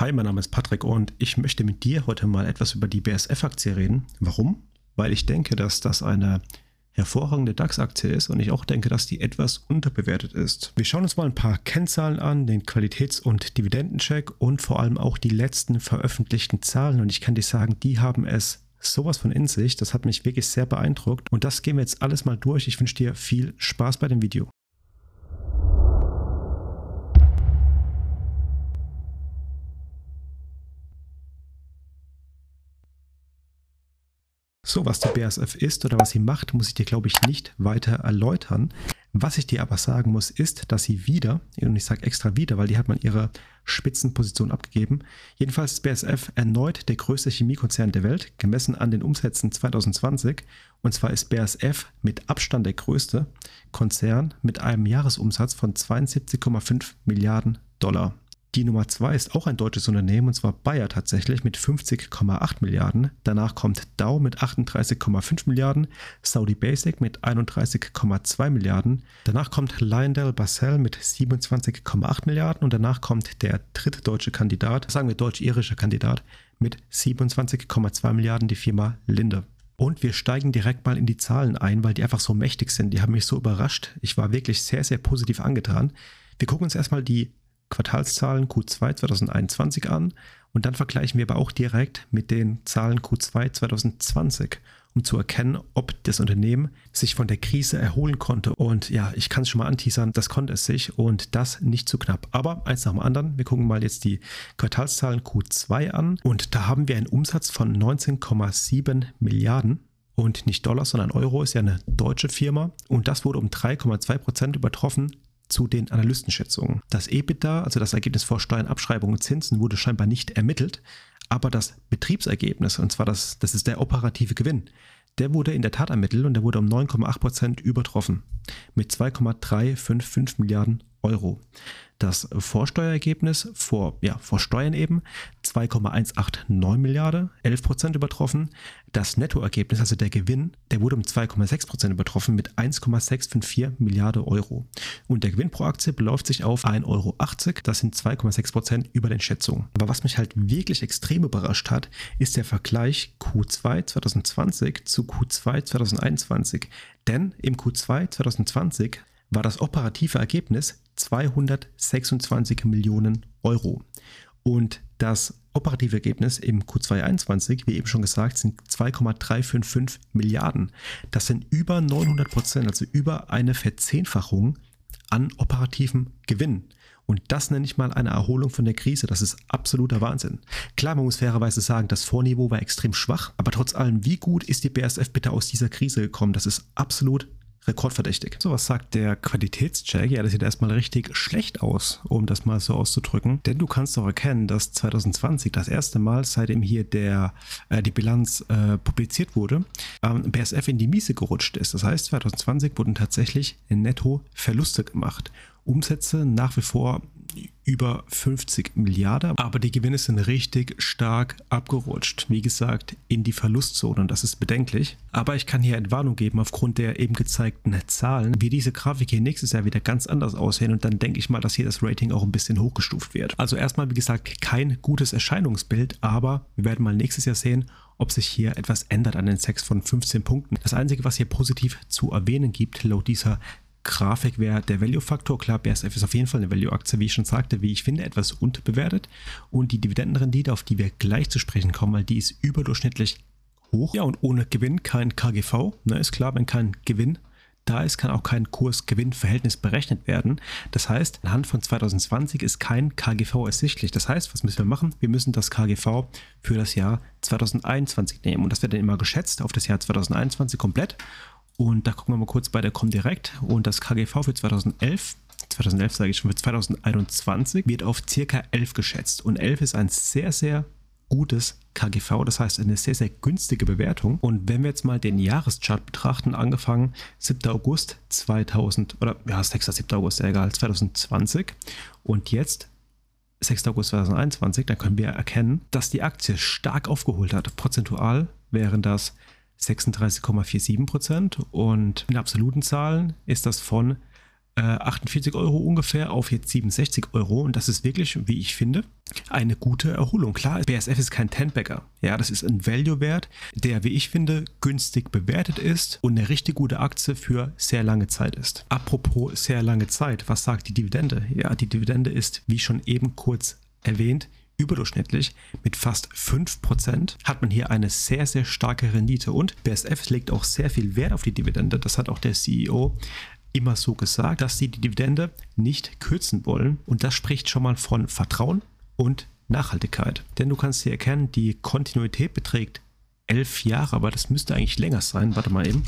Hi, mein Name ist Patrick und ich möchte mit dir heute mal etwas über die BSF-Aktie reden. Warum? Weil ich denke, dass das eine hervorragende DAX-Aktie ist und ich auch denke, dass die etwas unterbewertet ist. Wir schauen uns mal ein paar Kennzahlen an, den Qualitäts- und Dividendencheck und vor allem auch die letzten veröffentlichten Zahlen und ich kann dir sagen, die haben es sowas von in sich. Das hat mich wirklich sehr beeindruckt und das gehen wir jetzt alles mal durch. Ich wünsche dir viel Spaß bei dem Video. So, was die BASF ist oder was sie macht, muss ich dir, glaube ich, nicht weiter erläutern. Was ich dir aber sagen muss, ist, dass sie wieder, und ich sage extra wieder, weil die hat man ihre Spitzenposition abgegeben, jedenfalls ist BASF erneut der größte Chemiekonzern der Welt, gemessen an den Umsätzen 2020. Und zwar ist BASF mit Abstand der größte Konzern mit einem Jahresumsatz von 72,5 Milliarden Dollar. Die Nummer 2 ist auch ein deutsches Unternehmen und zwar Bayer tatsächlich mit 50,8 Milliarden. Danach kommt Dow mit 38,5 Milliarden, Saudi Basic mit 31,2 Milliarden. Danach kommt Lyondell Basel mit 27,8 Milliarden und danach kommt der dritte deutsche Kandidat, sagen wir deutsch-irischer Kandidat, mit 27,2 Milliarden, die Firma Linde. Und wir steigen direkt mal in die Zahlen ein, weil die einfach so mächtig sind. Die haben mich so überrascht. Ich war wirklich sehr, sehr positiv angetan. Wir gucken uns erstmal die Quartalszahlen Q2 2021 an und dann vergleichen wir aber auch direkt mit den Zahlen Q2 2020, um zu erkennen, ob das Unternehmen sich von der Krise erholen konnte. Und ja, ich kann es schon mal anteasern, das konnte es sich und das nicht zu knapp. Aber eins nach dem anderen, wir gucken mal jetzt die Quartalszahlen Q2 an und da haben wir einen Umsatz von 19,7 Milliarden und nicht Dollar, sondern Euro, ist ja eine deutsche Firma. Und das wurde um 3,2 Prozent übertroffen zu den Analystenschätzungen. Das EBITDA, also das Ergebnis vor Steuern, Abschreibungen und Zinsen, wurde scheinbar nicht ermittelt, aber das Betriebsergebnis, und zwar das, das ist der operative Gewinn, der wurde in der Tat ermittelt und der wurde um 9,8 Prozent übertroffen mit 2,355 Milliarden Euro. Das Vorsteuerergebnis vor, ja, vor Steuern eben 2,189 Milliarden, 11 Prozent übertroffen. Das Nettoergebnis, also der Gewinn, der wurde um 2,6 Prozent übertroffen mit 1,654 Milliarden Euro. Und der Gewinn pro Aktie beläuft sich auf 1,80 Euro. Das sind 2,6 Prozent über den Schätzungen. Aber was mich halt wirklich extrem überrascht hat, ist der Vergleich Q2 2020 zu Q2 2021. Denn im Q2 2020 war das operative Ergebnis 226 Millionen Euro. Und das operative Ergebnis im Q221, wie eben schon gesagt, sind 2,355 Milliarden. Das sind über 900 Prozent, also über eine Verzehnfachung an operativem Gewinn. Und das nenne ich mal eine Erholung von der Krise. Das ist absoluter Wahnsinn. Klar, man muss fairerweise sagen, das Vorniveau war extrem schwach, aber trotz allem, wie gut ist die BASF bitte aus dieser Krise gekommen? Das ist absolut rekordverdächtig. So was sagt der Qualitätscheck. Ja, das sieht erstmal richtig schlecht aus, um das mal so auszudrücken. Denn du kannst doch erkennen, dass 2020 das erste Mal, seitdem hier der, äh, die Bilanz äh, publiziert wurde, ähm, BSF in die Miese gerutscht ist. Das heißt, 2020 wurden tatsächlich netto Verluste gemacht. Umsätze nach wie vor über 50 Milliarden, aber die Gewinne sind richtig stark abgerutscht. Wie gesagt, in die Verlustzone und das ist bedenklich. Aber ich kann hier Entwarnung geben aufgrund der eben gezeigten Zahlen, wie diese Grafik hier nächstes Jahr wieder ganz anders aussehen und dann denke ich mal, dass hier das Rating auch ein bisschen hochgestuft wird. Also erstmal, wie gesagt, kein gutes Erscheinungsbild, aber wir werden mal nächstes Jahr sehen, ob sich hier etwas ändert an den Sex von 15 Punkten. Das Einzige, was hier positiv zu erwähnen gibt, laut dieser Grafik wäre der Value-Faktor. Klar, BSF ist auf jeden Fall eine Value-Aktie, wie ich schon sagte, wie ich finde, etwas unterbewertet. Und die Dividendenrendite, auf die wir gleich zu sprechen kommen, weil die ist überdurchschnittlich hoch. Ja, und ohne Gewinn kein KGV. Na, ist klar, wenn kein Gewinn da ist, kann auch kein Kurs-Gewinn-Verhältnis berechnet werden. Das heißt, anhand von 2020 ist kein KGV ersichtlich. Das heißt, was müssen wir machen? Wir müssen das KGV für das Jahr 2021 nehmen. Und das wird dann immer geschätzt auf das Jahr 2021 komplett. Und da gucken wir mal kurz bei der Comdirect und das KGV für 2011 2011 sage ich schon, für 2021 wird auf circa 11 geschätzt. Und 11 ist ein sehr, sehr gutes KGV, das heißt eine sehr, sehr günstige Bewertung. Und wenn wir jetzt mal den Jahreschart betrachten, angefangen 7. August 2000 oder ja, 6. 7. August, egal, 2020 und jetzt 6. August 2021, dann können wir erkennen, dass die Aktie stark aufgeholt hat. Prozentual wären das 36,47 Prozent und in absoluten Zahlen ist das von äh, 48 Euro ungefähr auf jetzt 67 Euro. Und das ist wirklich, wie ich finde, eine gute Erholung. Klar, BSF ist kein Ten-Bagger. Ja, das ist ein Value-Wert, der, wie ich finde, günstig bewertet ist und eine richtig gute Aktie für sehr lange Zeit ist. Apropos sehr lange Zeit, was sagt die Dividende? Ja, die Dividende ist, wie schon eben kurz erwähnt, überdurchschnittlich. Mit fast 5% hat man hier eine sehr, sehr starke Rendite und BSF legt auch sehr viel Wert auf die Dividende. Das hat auch der CEO immer so gesagt, dass sie die Dividende nicht kürzen wollen. Und das spricht schon mal von Vertrauen und Nachhaltigkeit. Denn du kannst hier erkennen, die Kontinuität beträgt elf Jahre, aber das müsste eigentlich länger sein. Warte mal eben.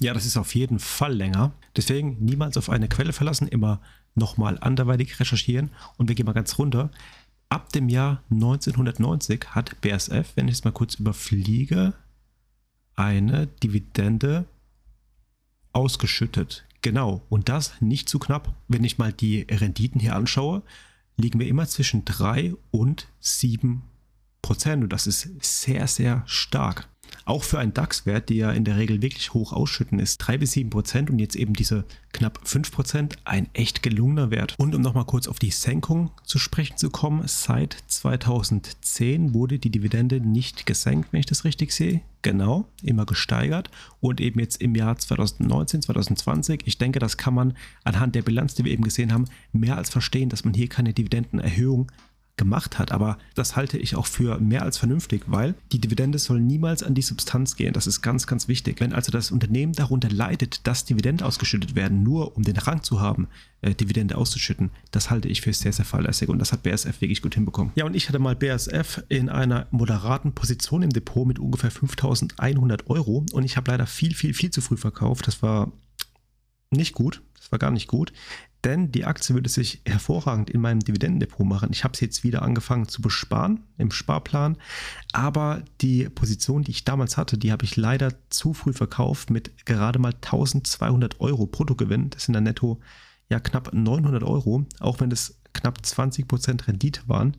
Ja, das ist auf jeden Fall länger. Deswegen niemals auf eine Quelle verlassen, immer nochmal anderweitig recherchieren. Und wir gehen mal ganz runter. Ab dem Jahr 1990 hat BSF, wenn ich es mal kurz überfliege, eine Dividende ausgeschüttet. Genau, und das nicht zu knapp. Wenn ich mal die Renditen hier anschaue, liegen wir immer zwischen 3 und 7 Prozent. Und das ist sehr, sehr stark. Auch für einen DAX-Wert, die ja in der Regel wirklich hoch ausschütten, ist 3 bis 7 Prozent und jetzt eben diese knapp 5 Prozent ein echt gelungener Wert. Und um nochmal kurz auf die Senkung zu sprechen zu kommen, seit 2010 wurde die Dividende nicht gesenkt, wenn ich das richtig sehe. Genau, immer gesteigert und eben jetzt im Jahr 2019, 2020. Ich denke, das kann man anhand der Bilanz, die wir eben gesehen haben, mehr als verstehen, dass man hier keine Dividendenerhöhung gemacht hat. Aber das halte ich auch für mehr als vernünftig, weil die Dividende soll niemals an die Substanz gehen. Das ist ganz, ganz wichtig. Wenn also das Unternehmen darunter leidet, dass Dividende ausgeschüttet werden, nur um den Rang zu haben, äh, Dividende auszuschütten, das halte ich für sehr, sehr fahrlässig und das hat BSF wirklich gut hinbekommen. Ja, und ich hatte mal BSF in einer moderaten Position im Depot mit ungefähr 5100 Euro und ich habe leider viel, viel, viel zu früh verkauft. Das war nicht gut. Das war gar nicht gut denn die Aktie würde sich hervorragend in meinem Dividendendepot machen. Ich habe sie jetzt wieder angefangen zu besparen im Sparplan, aber die Position, die ich damals hatte, die habe ich leider zu früh verkauft mit gerade mal 1200 Euro Bruttogewinn. Das sind dann netto ja knapp 900 Euro, auch wenn es knapp 20% Rendite waren,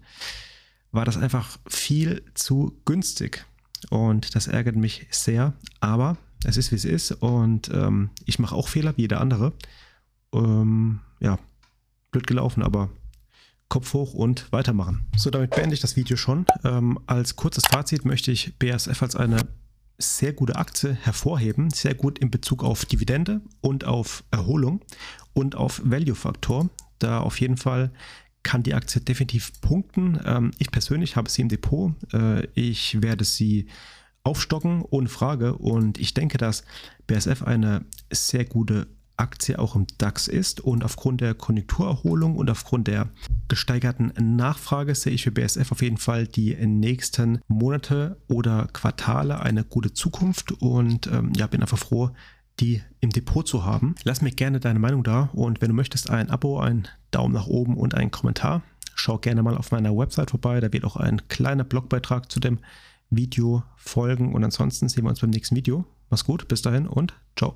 war das einfach viel zu günstig. Und das ärgert mich sehr, aber es ist wie es ist und ähm, ich mache auch Fehler wie jeder andere. Ähm, ja, blöd gelaufen, aber Kopf hoch und weitermachen. So, damit beende ich das Video schon. Ähm, als kurzes Fazit möchte ich BASF als eine sehr gute Aktie hervorheben, sehr gut in Bezug auf Dividende und auf Erholung und auf Value-Faktor. Da auf jeden Fall kann die Aktie definitiv punkten. Ähm, ich persönlich habe sie im Depot. Äh, ich werde sie aufstocken, ohne Frage. Und ich denke, dass BASF eine sehr gute Aktie auch im DAX ist und aufgrund der Konjunkturerholung und aufgrund der gesteigerten Nachfrage sehe ich für BSF auf jeden Fall die nächsten Monate oder Quartale eine gute Zukunft und ähm, ja, bin einfach froh, die im Depot zu haben. Lass mir gerne deine Meinung da und wenn du möchtest, ein Abo, ein Daumen nach oben und einen Kommentar. Schau gerne mal auf meiner Website vorbei, da wird auch ein kleiner Blogbeitrag zu dem Video folgen und ansonsten sehen wir uns beim nächsten Video. Mach's gut, bis dahin und ciao.